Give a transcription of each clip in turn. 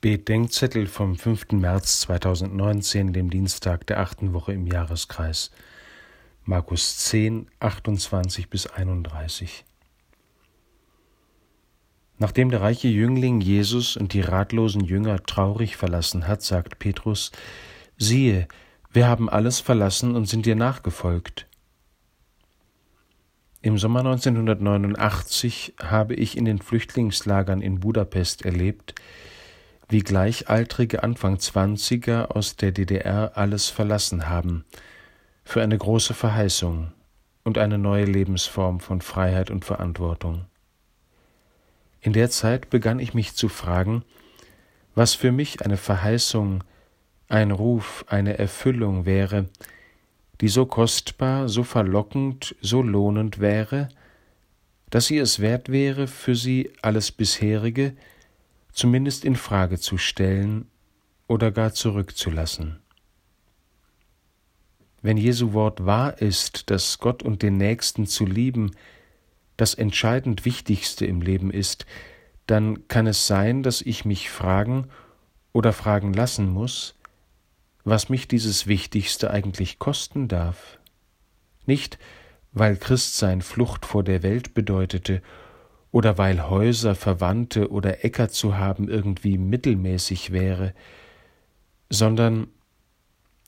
Bedenkzettel vom 5. März 2019, dem Dienstag der achten Woche im Jahreskreis. Markus 10, 28 bis 31. Nachdem der reiche Jüngling Jesus und die ratlosen Jünger traurig verlassen hat, sagt Petrus, siehe, wir haben alles verlassen und sind dir nachgefolgt. Im Sommer 1989 habe ich in den Flüchtlingslagern in Budapest erlebt, wie Gleichaltrige Anfang Zwanziger aus der DDR alles verlassen haben, für eine große Verheißung und eine neue Lebensform von Freiheit und Verantwortung. In der Zeit begann ich mich zu fragen, was für mich eine Verheißung, ein Ruf, eine Erfüllung wäre, die so kostbar, so verlockend, so lohnend wäre, dass sie es wert wäre, für sie alles bisherige, zumindest in Frage zu stellen oder gar zurückzulassen. Wenn Jesu Wort wahr ist, dass Gott und den Nächsten zu lieben das entscheidend Wichtigste im Leben ist, dann kann es sein, dass ich mich fragen oder fragen lassen muss, was mich dieses Wichtigste eigentlich kosten darf. Nicht, weil Christsein Flucht vor der Welt bedeutete oder weil Häuser, Verwandte oder Äcker zu haben irgendwie mittelmäßig wäre, sondern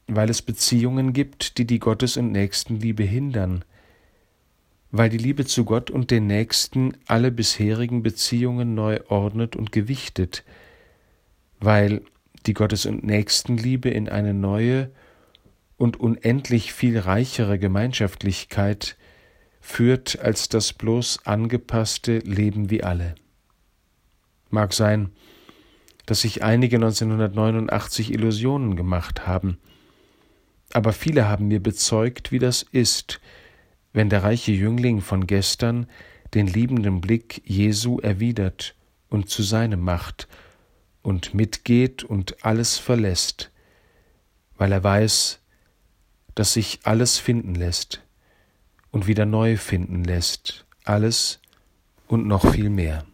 weil es Beziehungen gibt, die die Gottes- und Nächstenliebe hindern, weil die Liebe zu Gott und den Nächsten alle bisherigen Beziehungen neu ordnet und gewichtet, weil die Gottes- und Nächstenliebe in eine neue und unendlich viel reichere Gemeinschaftlichkeit führt als das bloß angepasste Leben wie alle. Mag sein, dass sich einige 1989 Illusionen gemacht haben, aber viele haben mir bezeugt, wie das ist, wenn der reiche Jüngling von gestern den liebenden Blick Jesu erwidert und zu seinem macht und mitgeht und alles verlässt, weil er weiß, dass sich alles finden lässt und wieder neu finden lässt, alles und noch viel mehr.